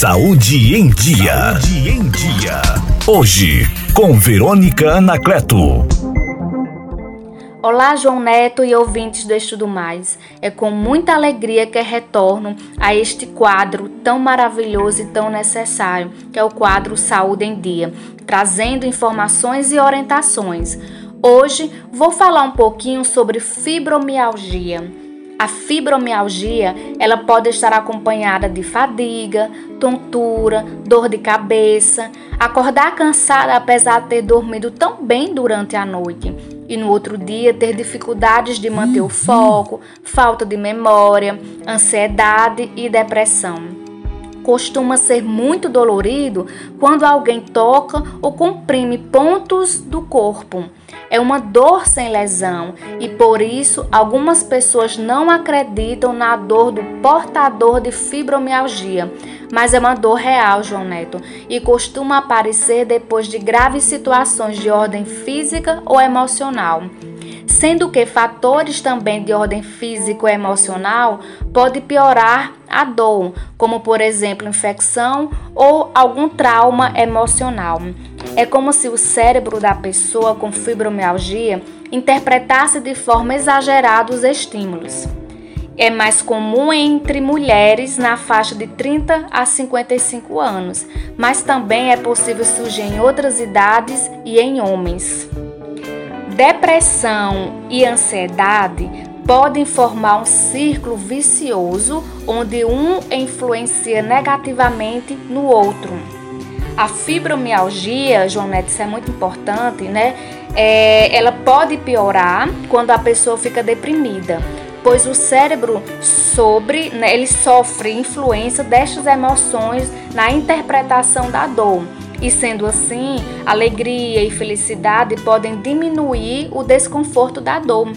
Saúde em Dia. Saúde em Dia. Hoje, com Verônica Anacleto. Olá, João Neto e ouvintes do Estudo Mais. É com muita alegria que retorno a este quadro tão maravilhoso e tão necessário, que é o quadro Saúde em Dia, trazendo informações e orientações. Hoje vou falar um pouquinho sobre fibromialgia. A fibromialgia, ela pode estar acompanhada de fadiga, tontura, dor de cabeça, acordar cansada apesar de ter dormido tão bem durante a noite. E no outro dia ter dificuldades de manter o foco, falta de memória, ansiedade e depressão costuma ser muito dolorido quando alguém toca ou comprime pontos do corpo. É uma dor sem lesão e por isso algumas pessoas não acreditam na dor do portador de fibromialgia, mas é uma dor real, João Neto, e costuma aparecer depois de graves situações de ordem física ou emocional sendo que fatores também de ordem físico-emocional podem piorar a dor, como por exemplo infecção ou algum trauma emocional. É como se o cérebro da pessoa com fibromialgia interpretasse de forma exagerada os estímulos. É mais comum entre mulheres na faixa de 30 a 55 anos, mas também é possível surgir em outras idades e em homens. Depressão e ansiedade podem formar um círculo vicioso onde um influencia negativamente no outro. A fibromialgia, Joanete, isso é muito importante, né? É, ela pode piorar quando a pessoa fica deprimida, pois o cérebro sobre, né, ele sofre influência destas emoções na interpretação da dor. E sendo assim, alegria e felicidade podem diminuir o desconforto da dor.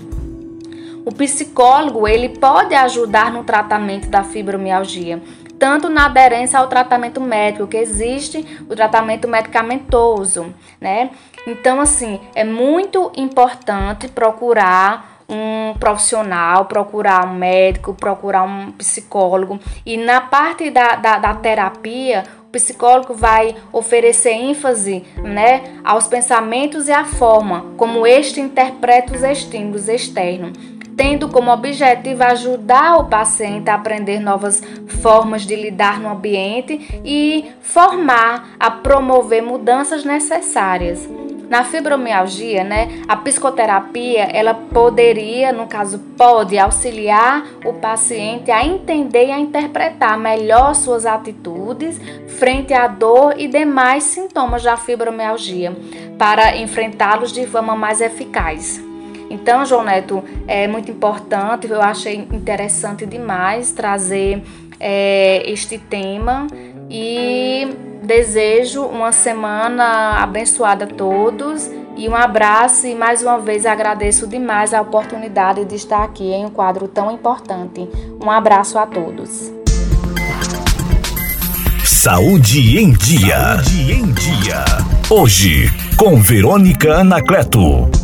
O psicólogo ele pode ajudar no tratamento da fibromialgia, tanto na aderência ao tratamento médico que existe, o tratamento medicamentoso, né? Então assim é muito importante procurar um profissional, procurar um médico, procurar um psicólogo e na parte da, da, da terapia psicólogo vai oferecer ênfase né, aos pensamentos e à forma como este interpreta os estímulos externos, tendo como objetivo ajudar o paciente a aprender novas formas de lidar no ambiente e formar a promover mudanças necessárias. Na fibromialgia, né, a psicoterapia, ela poderia, no caso, pode auxiliar o paciente a entender e a interpretar melhor suas atitudes frente à dor e demais sintomas da fibromialgia, para enfrentá-los de forma mais eficaz. Então, João Neto, é muito importante, eu achei interessante demais trazer é, este tema e Desejo uma semana abençoada a todos e um abraço e mais uma vez agradeço demais a oportunidade de estar aqui em um quadro tão importante. Um abraço a todos. Saúde em dia. Saúde em dia. Hoje com Verônica Anacleto.